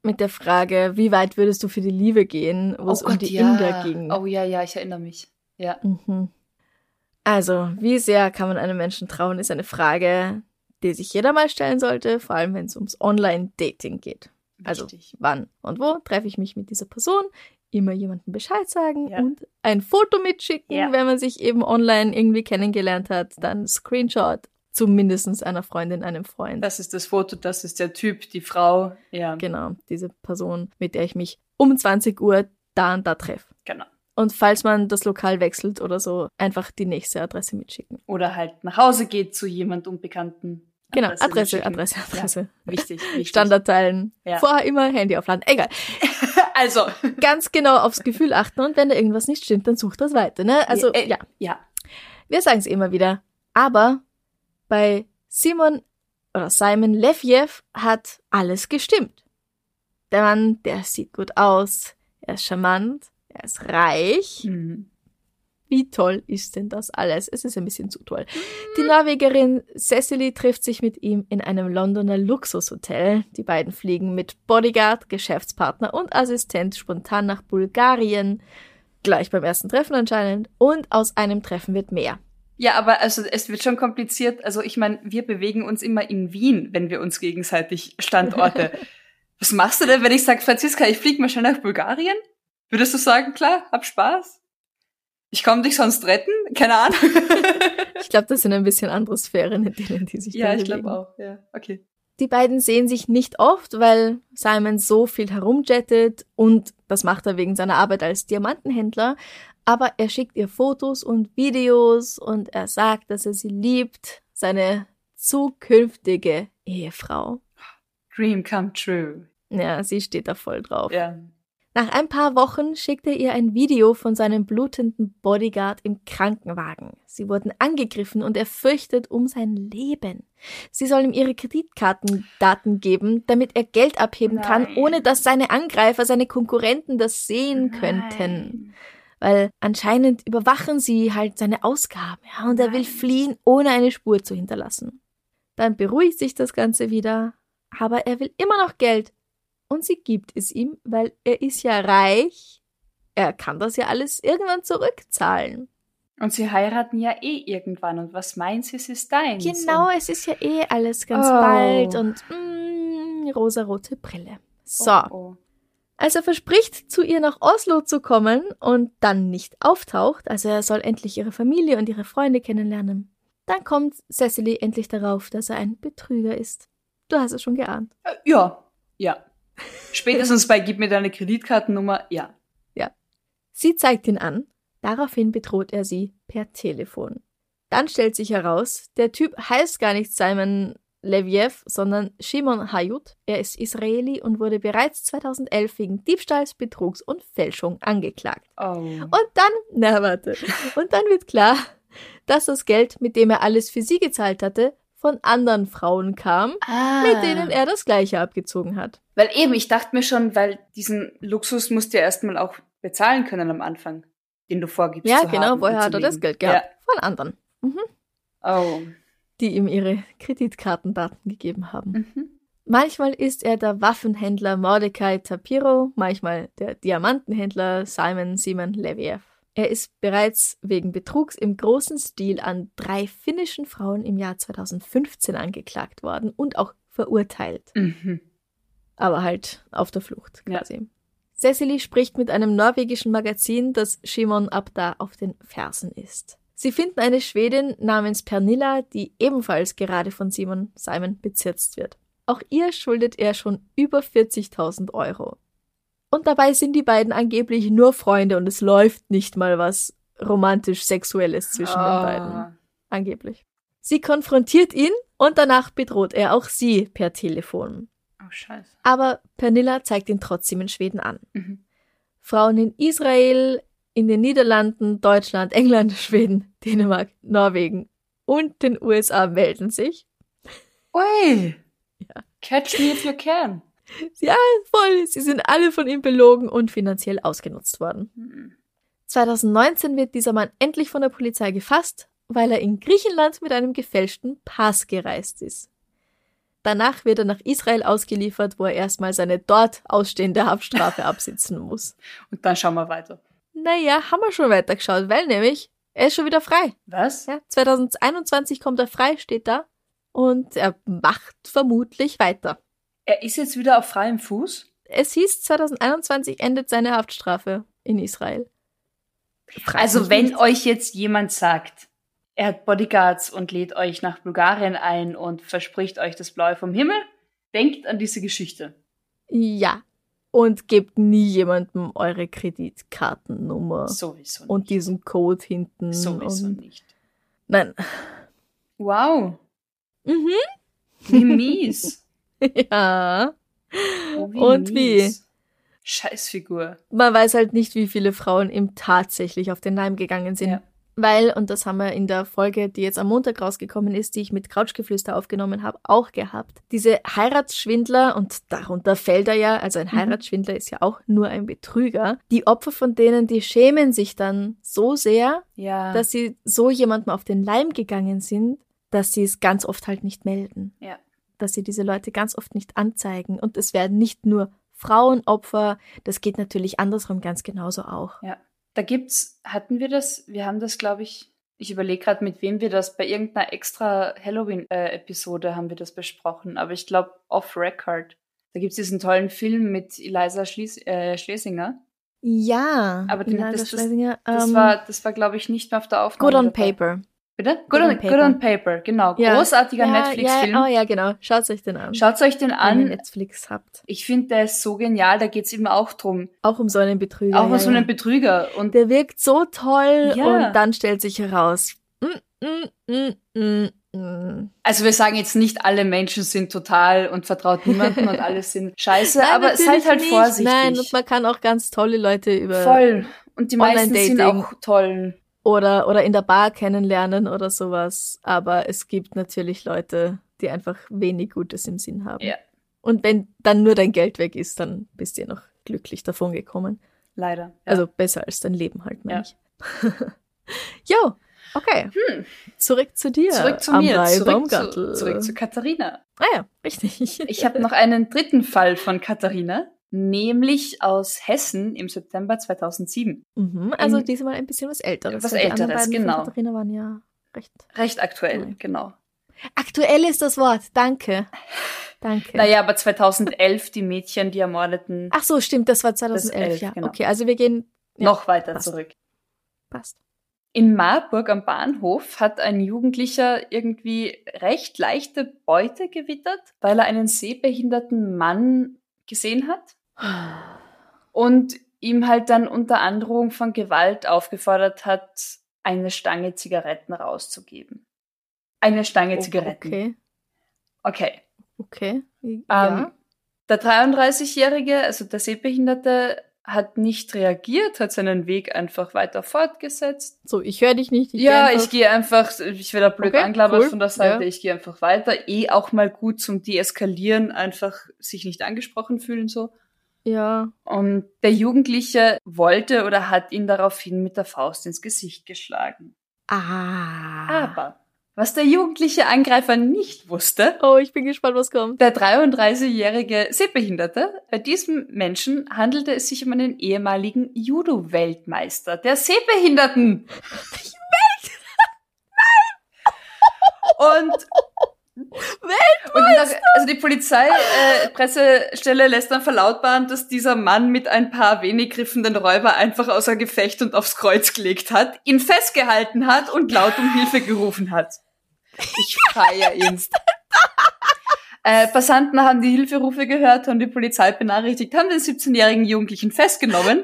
mit der Frage, wie weit würdest du für die Liebe gehen, wo es um die Inder ging. Oh ja, ja, ich erinnere mich. Ja. Mhm. Also, wie sehr kann man einem Menschen trauen, ist eine Frage, die sich jeder mal stellen sollte, vor allem wenn es ums Online-Dating geht. Also, Wichtig. wann und wo treffe ich mich mit dieser Person? Immer jemandem Bescheid sagen Ja. und ein Foto mitschicken, Ja. wenn man sich eben online irgendwie kennengelernt hat, dann Screenshot, zumindest einer Freundin, einem Freund. Das ist das Foto, das ist der Typ, die Frau. Ja, Genau, diese Person, mit der ich mich um 20 Uhr da und da treffe. genau. Und falls man das Lokal wechselt oder so, einfach die nächste Adresse mitschicken. Oder halt nach Hause geht zu jemand Unbekannten. Genau, Adresse, mitschicken. Adresse, Adresse. Ja, wichtig, wichtig. Standard teilen. Ja. Vorher immer Handy aufladen. Egal. Also. Ganz genau aufs Gefühl achten und wenn da irgendwas nicht stimmt, dann sucht das weiter, ne? Also, äh, ja. Ja. Wir sagen es immer wieder. Aber bei Simon oder Simon Lefjev hat alles gestimmt. Der Mann, der sieht gut aus, er ist charmant, er ist reich. Mhm. Wie toll ist denn das alles? Es ist ein bisschen zu toll. Die Norwegerin Cecily trifft sich mit ihm in einem Londoner Luxushotel. Die beiden fliegen mit Bodyguard, Geschäftspartner und Assistent spontan nach Bulgarien. Gleich beim ersten Treffen anscheinend. Und aus einem Treffen wird mehr. Ja, aber also es wird schon kompliziert. Also ich meine, wir bewegen uns immer in Wien, wenn wir uns gegenseitig Standorte. Was machst du denn, wenn ich sage, Franziska, ich fliege mal schnell nach Bulgarien? Würdest du sagen, klar, hab Spaß? Ich komme dich sonst retten? Keine Ahnung. Ich glaube, das sind ein bisschen andere Sphären, in denen die sich ja, ich glaube auch. Ja, okay. Die beiden sehen sich nicht oft, weil Simon so viel herumjettet und das macht er wegen seiner Arbeit als Diamantenhändler. Aber er schickt ihr Fotos und Videos und er sagt, dass er sie liebt, seine zukünftige Ehefrau. Dream come true. Ja, sie steht da voll drauf. Ja. Nach ein paar Wochen schickt er ihr ein Video von seinem blutenden Bodyguard im Krankenwagen. Sie wurden angegriffen und er fürchtet um sein Leben. Sie soll ihm ihre Kreditkartendaten geben, damit er Geld abheben Nein. kann, ohne dass seine Angreifer, seine Konkurrenten das sehen könnten. Nein. Weil anscheinend überwachen sie halt seine Ausgaben, ja, und er will Nein. fliehen, ohne eine Spur zu hinterlassen. Dann beruhigt sich das Ganze wieder, aber er will immer noch Geld. Und sie gibt es ihm, weil er ist ja reich. Er kann das ja alles irgendwann zurückzahlen. Und sie heiraten ja eh irgendwann. Und was meint sie, es ist deins? Genau, Und, es ist ja eh alles ganz Oh. bald und mm, rosarote Brille. So. Oh, oh. Als er verspricht, zu ihr nach Oslo zu kommen und dann nicht auftaucht, also er soll endlich ihre Familie und ihre Freunde kennenlernen, dann kommt Cecily endlich darauf, dass er ein Betrüger ist. Du hast es schon geahnt. Äh, Ja, ja. Spätestens bei Gib mir deine Kreditkartennummer, ja. Sie zeigt ihn an, daraufhin bedroht er sie per Telefon. Dann stellt sich heraus, der Typ heißt gar nicht Simon Leviev, sondern Shimon Hayut. Er ist Israeli und wurde bereits 2011 wegen Diebstahls, Betrugs und Fälschung angeklagt. Oh. Und dann, na warte, und dann wird klar, dass das Geld, mit dem er alles für sie gezahlt hatte, von anderen Frauen kam, ah. mit denen er das gleiche abgezogen hat. Weil eben, ich dachte mir schon, weil diesen Luxus musst du ja erstmal auch bezahlen können am Anfang, den du vorgibst. Ja, zu genau, haben woher hat er das. Geld gehabt? Von anderen, Ja. Oh. die ihm ihre Kreditkartendaten gegeben haben. Mhm. Manchmal ist er der Waffenhändler Mordecai Tapiro, manchmal der Diamantenhändler Simon Simon Leviev. Er ist bereits wegen Betrugs im großen Stil an drei finnischen Frauen im Jahr 2015 angeklagt worden und auch verurteilt. Mhm. aber halt auf der Flucht Ja. quasi. Cecily spricht mit einem norwegischen Magazin, das Shimon ab da auf den Fersen ist. Sie finden eine Schwedin namens Pernilla, die ebenfalls gerade von Simon Simon bezirzt wird. Auch ihr schuldet er schon über 40.000 Euro. Und dabei sind die beiden angeblich nur Freunde und es läuft nicht mal was romantisch-sexuelles zwischen den Ah. beiden. Angeblich. Sie konfrontiert ihn und danach bedroht er auch sie per Telefon. Oh, scheiße. Aber Pernilla zeigt ihn trotzdem in Schweden an. Mhm. Frauen in Israel, in den Niederlanden, Deutschland, England, Schweden, Dänemark, Norwegen und den USA melden sich. Ui. Ja. Catch me if you can. Ja, voll, sie sind alle von ihm belogen und finanziell ausgenutzt worden. Mhm. 2019 wird dieser Mann endlich von der Polizei gefasst, weil er in Griechenland mit einem gefälschten Pass gereist ist. Danach wird er nach Israel ausgeliefert, wo er erstmal seine dort ausstehende Haftstrafe absitzen muss. Und dann schauen wir weiter. Naja, haben wir schon weitergeschaut, weil nämlich er ist schon wieder frei. Was? Ja, 2021 kommt er frei, steht da. Und er macht vermutlich weiter. Er ist jetzt wieder auf freiem Fuß? Es hieß, 2021 endet seine Haftstrafe in Israel. Also wenn nicht. euch jetzt jemand sagt, er hat Bodyguards und lädt euch nach Bulgarien ein und verspricht euch das Blaue vom Himmel, denkt an diese Geschichte. Ja. Und gebt nie jemandem eure Kreditkartennummer Sowieso und nicht. diesen Code hinten. Sowieso und nicht. Nein. Wow, Mhm. wie mies. Ja. Oh, Und wie? Scheißfigur. Man weiß halt nicht, wie viele Frauen ihm tatsächlich auf den Leim gegangen sind. Ja. Weil, und das haben wir in der Folge, die jetzt am Montag rausgekommen ist, die ich mit Couchgeflüster aufgenommen habe, auch gehabt. Diese Heiratsschwindler, und darunter fällt er ja, also ein Mhm. Heiratsschwindler ist ja auch nur ein Betrüger, die Opfer von denen, die schämen sich dann so sehr, Ja. dass sie so jemandem auf den Leim gegangen sind, dass sie es ganz oft halt nicht melden. ja. Dass sie diese Leute ganz oft nicht anzeigen. Und es werden nicht nur Frauenopfer, das geht natürlich andersrum ganz genauso auch. Ja. Da gibt's, hatten wir das, wir haben das, glaube ich, ich überlege gerade, mit wem wir das, bei irgendeiner extra Halloween-Episode haben wir das besprochen, aber ich glaube off-record. Da gibt's diesen tollen Film mit Eliza Schlies äh, Schlesinger. Ja, Aber den- Eliza das- das- Schlesinger, Das ähm, war, das war, glaube ich, nicht mehr auf der Aufnahme. Good on dabei. Paper. Bitte? Good, on, Good on Paper, genau. Ja. Großartiger ja, Netflix-Film. Ja, oh ja, genau. Schaut euch den an. Schaut euch den wenn ihr an. Netflix habt. Ich finde, der ist so genial. Da geht's eben auch drum. Auch um so einen Betrüger. auch um ja, so einen. Betrüger. Und Der wirkt so toll und dann stellt sich heraus, mm, mm, mm, mm, Mm, Also wir sagen jetzt nicht, alle Menschen sind total und vertraut niemanden und alle sind scheiße, Nein, aber seid halt nicht. vorsichtig. Nein, und man kann auch ganz tolle Leute über Voll. Und die meisten sind auch toll. Oder oder in der Bar kennenlernen oder sowas. Aber es gibt natürlich Leute, die einfach wenig Gutes im Sinn haben. Ja. Und wenn dann nur dein Geld weg ist, dann bist du ja noch glücklich davon gekommen. Leider. Ja. Also besser als dein Leben halt, meine Ja. ich. jo, okay. Zurück zu dir. zurück zu mir, zurück zu, zurück zu Katharina. Ah ja, richtig. Ich habe noch einen dritten Fall von Katharina, nämlich aus Hessen im September 2007. mhm, also in- diesmal ein bisschen was Älteres. Was die Älteres, genau. Katharina waren ja recht. Recht aktuell, Nein. genau. Aktuell ist das Wort. Danke. Danke. Naja, aber 2011 die Mädchen, die ermordeten, Ach so, stimmt, das war 2011, elf, ja. genau. Okay, also wir gehen. Ja, noch weiter passt. zurück. Passt. In Marburg am Bahnhof hat ein Jugendlicher irgendwie recht leichte Beute gewittert, weil er einen sehbehinderten Mann gesehen hat und ihm halt dann unter Androhung von Gewalt aufgefordert hat, eine Stange Zigaretten rauszugeben. Eine Stange Zigaretten. Okay, Okay. okay. Ähm, Ja. Der 33-Jährige, also der Sehbehinderte, hat nicht reagiert, hat seinen Weg einfach weiter fortgesetzt. So, ich höre dich nicht. Ich ja, ich gehe einfach, ich werde blöd Okay, angelabert cool, von der Seite, ja. ich gehe einfach weiter. Eh auch mal gut zum Deeskalieren, einfach sich nicht angesprochen fühlen so. Ja. Und der Jugendliche wollte oder hat ihn daraufhin mit der Faust ins Gesicht geschlagen. Ah. Aber was der jugendliche Angreifer nicht wusste, Oh, ich bin gespannt, was kommt. der 33-jährige Sehbehinderte, bei diesem Menschen handelte es sich um einen ehemaligen Judo-Weltmeister der Sehbehinderten. Und und nach, also die Polizei, äh, lässt dann verlautbaren, dass dieser Mann mit ein paar wenig griffenden Räuber einfach außer Gefecht und aufs Kreuz gelegt hat, ihn festgehalten hat und laut um Hilfe gerufen hat. Ich feier ihn. Äh, Passanten haben die Hilferufe gehört, haben die Polizei benachrichtigt, haben den 17-jährigen Jugendlichen festgenommen.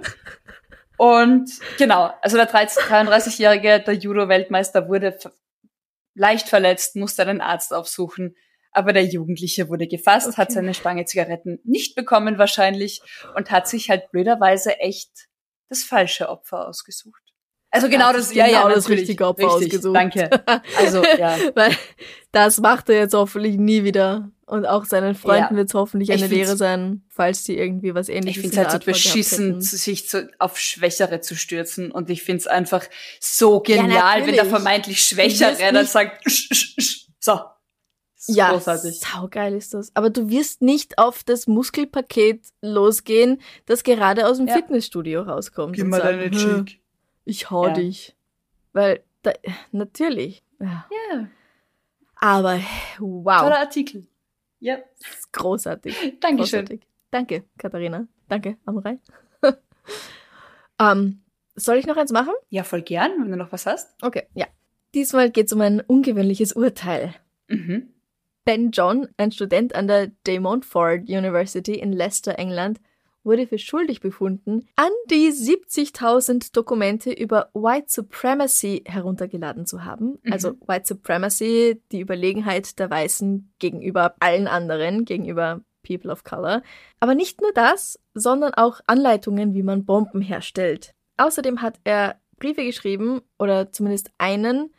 Und genau, also der 13 33-jährige, der Judo-Weltmeister, wurde leicht verletzt, musste einen Arzt aufsuchen. Aber der Jugendliche wurde gefasst, hat Okay. seine Stange Zigaretten nicht bekommen wahrscheinlich und hat sich halt blöderweise echt das falsche Opfer ausgesucht. Also genau das, sich ja, ja, genau das richtige Opfer Richtig, ausgesucht. Danke. Also, ja. Weil das macht er jetzt hoffentlich nie wieder. Und auch seinen Freunden Ja. wird es hoffentlich Ich eine Lehre sein, falls die irgendwie was ähnliches Ich finde in es halt so beschissen, sich zu, auf Schwächere zu stürzen. Und ich finde es einfach so genial, wenn der vermeintlich Schwächere dann sagt, "Sch, sch, sch." so. Ja, Großartig. saugeil ist das. Aber du wirst nicht auf das Muskelpaket losgehen, das gerade aus dem Ja. Fitnessstudio rauskommt. Gib mal deine "Hä, Cheek. Ich hau Ja. dich. Weil, da, natürlich. Ja. Ja, Aber, wow. toller Artikel. Ja, Das ist großartig. Dankeschön. Großartig. Danke, Katharina. Danke, Amrei. ähm, soll ich noch eins machen? Ja, voll gern, wenn du noch was hast. Okay, ja. Diesmal geht es um ein ungewöhnliches Urteil. Mhm. Ben John, ein Student an der De Montfort University in Leicester, England, wurde für schuldig befunden, an die 70.000 Dokumente über White Supremacy heruntergeladen zu haben. Mhm. Also White Supremacy, die Überlegenheit der Weißen gegenüber allen anderen, gegenüber People of Color. Aber nicht nur das, sondern auch Anleitungen, wie man Bomben herstellt. Außerdem hat er Briefe geschrieben, oder zumindest einen,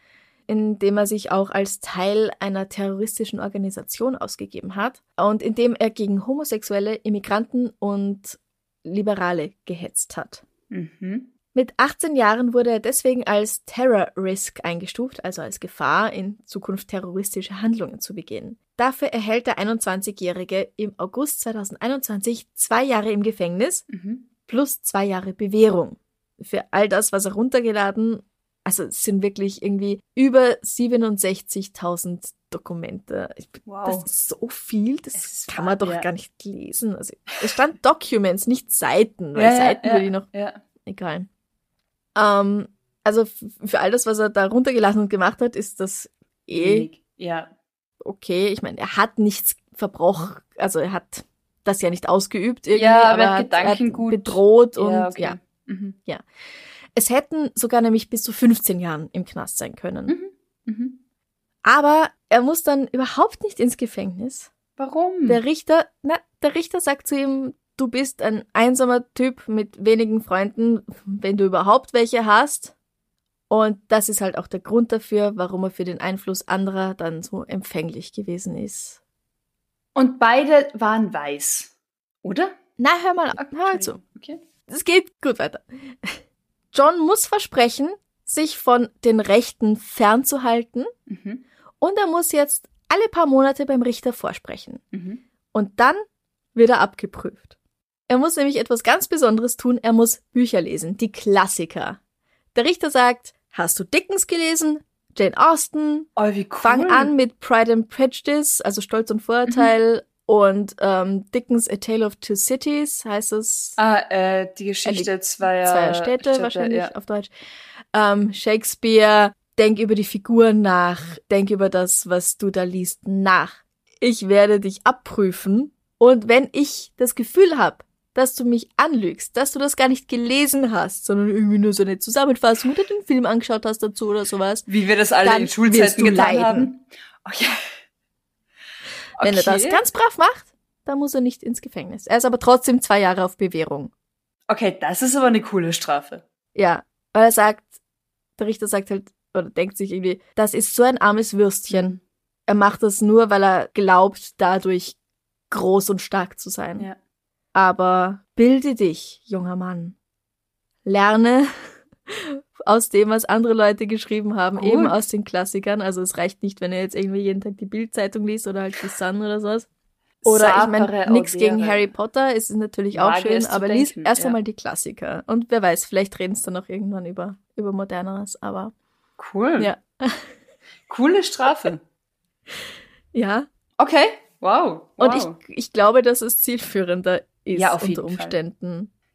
in dem er sich auch als Teil einer terroristischen Organisation ausgegeben hat und in dem er gegen Homosexuelle, Immigranten und Liberale gehetzt hat. Mhm. Mit 18 Jahren wurde er deswegen als Terror Risk eingestuft, also als Gefahr, in Zukunft terroristische Handlungen zu begehen. Dafür erhält der 21-Jährige im August 2021 zwei Jahre im Gefängnis Mhm. plus zwei Jahre Bewährung. Für all das, was er runtergeladen, also es sind wirklich irgendwie über 67.000 Dokumente. Wow. Das ist so viel, das kann man doch ja. gar nicht lesen. Also, es stand Documents, nicht Seiten, weil Ja, ja, Seiten ja, würde ich noch, ja. egal. Ähm, also für all das, was er da runtergelassen und gemacht hat, ist das eh. Ja. okay. Ich meine, er hat nichts verbrochen, also er hat das ja nicht ausgeübt irgendwie, Ja, aber aber er hat er hat bedroht und ja, okay. ja. Mhm. Es hätten sogar nämlich bis zu 15 Jahren im Knast sein können. Mhm. Mhm. Aber er muss dann überhaupt nicht ins Gefängnis. Warum? Der Richter, na, der Richter sagt zu ihm, du bist ein einsamer Typ mit wenigen Freunden, wenn du überhaupt welche hast. Und das ist halt auch der Grund dafür, warum er für den Einfluss anderer dann so empfänglich gewesen ist. Und beide waren weiß, oder? Na, hör mal, hör mal zu. Okay. Es geht gut weiter. John muss versprechen, sich von den Rechten fernzuhalten Mhm. und er muss jetzt alle paar Monate beim Richter vorsprechen. Mhm. Und dann wird er abgeprüft. Er muss nämlich etwas ganz Besonderes tun. Er muss Bücher lesen, die Klassiker. Der Richter sagt, hast du Dickens gelesen? Jane Austen? Oh, wie cool. Fang an mit Pride and Prejudice, also Stolz und Vorurteil und ähm, Dickens A Tale of Two Cities heißt es. Ah, äh, die Geschichte zweier, Zweier Städte, wahrscheinlich ja. auf Deutsch. Ähm, Shakespeare, denk über die Figuren nach, denk über das, was du da liest, nach. Ich werde dich abprüfen und wenn ich das Gefühl habe, dass du mich anlügst, dass du das gar nicht gelesen hast, sondern irgendwie nur so eine Zusammenfassung oder den Film angeschaut hast dazu oder sowas, Wie wir das alle in Schulzeiten getan leiden. haben. Okay. Wenn er das Okay. ganz brav macht, dann muss er nicht ins Gefängnis. Er ist aber trotzdem zwei Jahre auf Bewährung. Okay, das ist aber eine coole Strafe. Ja, weil er sagt, der Richter sagt halt, oder denkt sich irgendwie, das ist so ein armes Würstchen. Er macht das nur, weil er glaubt, dadurch groß und stark zu sein. Ja. Aber bilde dich, junger Mann. Lerne aus dem, was andere Leute geschrieben haben, Cool. eben aus den Klassikern. Also es reicht nicht, wenn er jetzt irgendwie jeden Tag die Bildzeitung liest oder halt die Sun oder sowas. Oder ich Sapere meine, nichts gegen. Harry Potter, ist natürlich auch Wage schön, es aber lies denken, erst ja. einmal die Klassiker. Und wer weiß, vielleicht reden es dann auch irgendwann über, über Moderneres, aber Cool. ja. Coole Strafe. Ja. Okay. Wow. Und wow. ich, ich glaube, dass es zielführender ist, Ja, auf unter jeden Fall.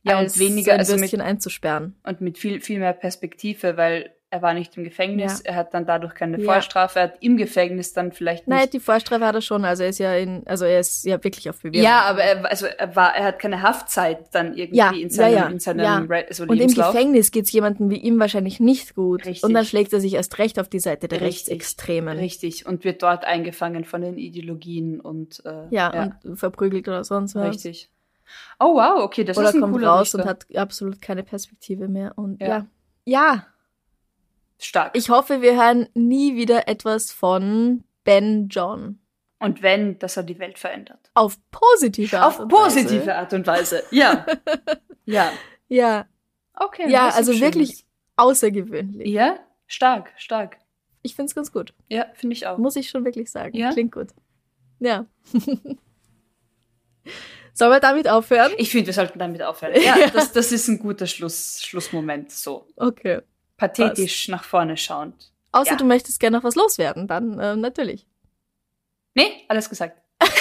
Ja, und weniger, sein also mit- einzusperren. und mit viel, viel mehr Perspektive, weil er war nicht im Gefängnis, Ja. er hat dann dadurch keine Ja. Vorstrafe, er hat im Gefängnis dann vielleicht Nein, nicht. die Vorstrafe hat er schon, also er ist ja in, also er ist ja wirklich auf Bewährung. ja, aber er, also er war, er hat keine Haftzeit dann irgendwie Ja, in seinem, ja, ja, in seinem ja. Re- also Und im. Gefängnis geht's jemandem wie ihm wahrscheinlich nicht gut. Richtig. Und dann schlägt er sich erst recht auf die Seite der Richtig. Rechtsextremen. Richtig. Und wird dort eingefangen von den Ideologien und äh, Ja, und verprügelt oder sonst was. richtig. Oh wow, okay, das oder ist ein kommt raus Richter. und hat absolut keine Perspektive mehr. Und Ja. ja. ja. stark. Ich hoffe, wir hören nie wieder etwas von Ben John. und wenn, dass er die Welt verändert. Auf positive Art Auf und positive Weise. Art und Weise. Ja. ja. Ja, Okay. ja, also wirklich außergewöhnlich. Ja, stark, stark. Ich find's ganz gut. Ja, finde ich auch. Muss ich schon wirklich sagen. Ja? Klingt gut. Ja. Sollen wir damit aufhören? Ich finde, wir sollten damit aufhören. Ja, das, das ist ein guter Schluss, Schlussmoment. So Okay. pathetisch nach vorne schauend. Außer Ja. du möchtest gerne noch was loswerden, dann ähm, natürlich. Nee, alles gesagt.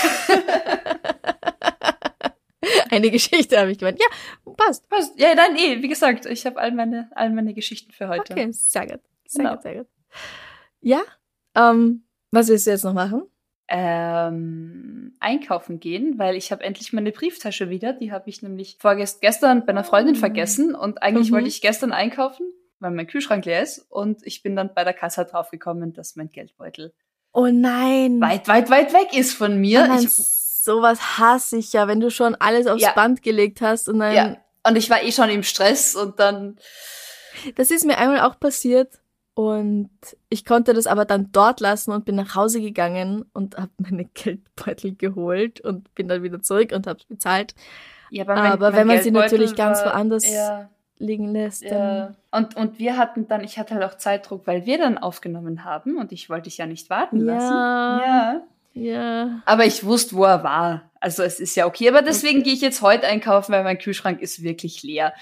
Eine Geschichte habe ich gemeint. Ja, passt. Was? Ja, nein, eh, wie gesagt, ich habe all meine, all meine Geschichten für heute. Okay, sehr gut. Sehr Genau. gut, sehr gut. Ja, ähm, was willst du jetzt noch machen? Ähm, einkaufen gehen, weil ich habe endlich meine Brieftasche wieder. Die habe ich nämlich vorgest gestern bei einer Freundin Oh. vergessen und eigentlich Mhm. wollte ich gestern einkaufen, weil mein Kühlschrank leer ist und ich bin dann bei der Kasse draufgekommen, dass mein Geldbeutel Oh nein. weit, weit, weit weg ist von mir. Oh Ich, sowas hasse ich ja, wenn du schon alles aufs Ja. Band gelegt hast und dann. ja, und ich war eh schon im Stress und dann Das ist mir einmal auch passiert und ich konnte das aber dann dort lassen und bin nach Hause gegangen und habe meine Geldbeutel geholt und bin dann wieder zurück und habe es bezahlt. Ja, Aber wenn man sie Geldbeutel natürlich ganz woanders Ja, liegen lässt, ja. Und, und wir hatten dann, ich hatte halt auch Zeitdruck, weil wir dann aufgenommen haben und ich wollte dich ja nicht warten Ja. lassen. Ja. Ja. Aber ich wusste, wo er war. Also es ist ja okay. Aber deswegen gehe ich jetzt heute einkaufen, weil mein Kühlschrank ist wirklich leer.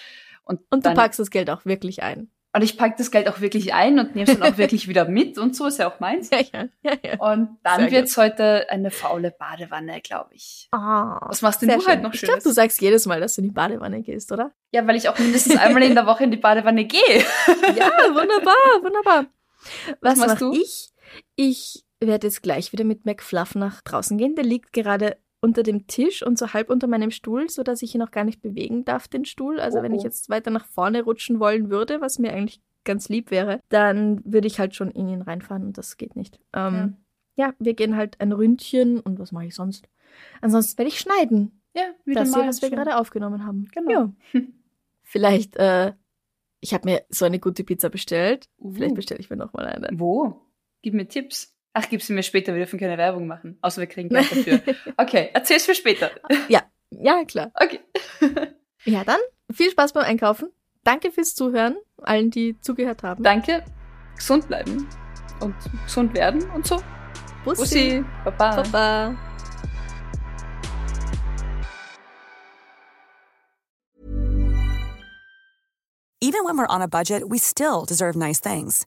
Und, Und du packst das Geld auch wirklich ein. Und ich pack das Geld auch wirklich ein und nehme es dann auch wirklich wieder mit und so ist ja auch meins. Ja, ja, ja, ja. Und dann Sehr wird's heute eine faule Badewanne, glaube ich. Ah, Was machst denn du heute schön. noch Ich glaube, du sagst jedes Mal, dass du in die Badewanne gehst, oder? Ja, weil ich auch mindestens einmal in der Woche in die Badewanne gehe. Ja, wunderbar, wunderbar. Was, machst mach du? ich? Ich werde jetzt gleich wieder mit McFluff nach draußen gehen. Der liegt gerade unter dem Tisch und so halb unter meinem Stuhl, so dass ich ihn auch gar nicht bewegen darf, den Stuhl. Also Oh, wenn ich oh. jetzt weiter nach vorne rutschen wollen würde, was mir eigentlich ganz lieb wäre, dann würde ich halt schon in ihn reinfahren und das geht nicht. Ähm, ja, wir gehen halt ein Ründchen und was mache ich sonst? Ansonsten werde ich schneiden. Ja, wieder das mal hier, was wir gerade aufgenommen haben. Genau. Ja. Vielleicht, äh, ich habe mir so eine gute Pizza bestellt. Uh. Vielleicht bestelle ich mir noch mal eine. Wo? Gib mir Tipps. Ach, gib sie mir später, wir dürfen keine Werbung machen. Außer wir kriegen Geld dafür. Okay, erzähl's für später. Ja, ja, klar. Okay. Ja, dann viel Spaß beim Einkaufen. Danke fürs Zuhören, allen, die zugehört haben. Danke. Gesund bleiben. Und gesund werden und so. Bussi. Baba. Baba. Even when we're on a budget, we still deserve nice things.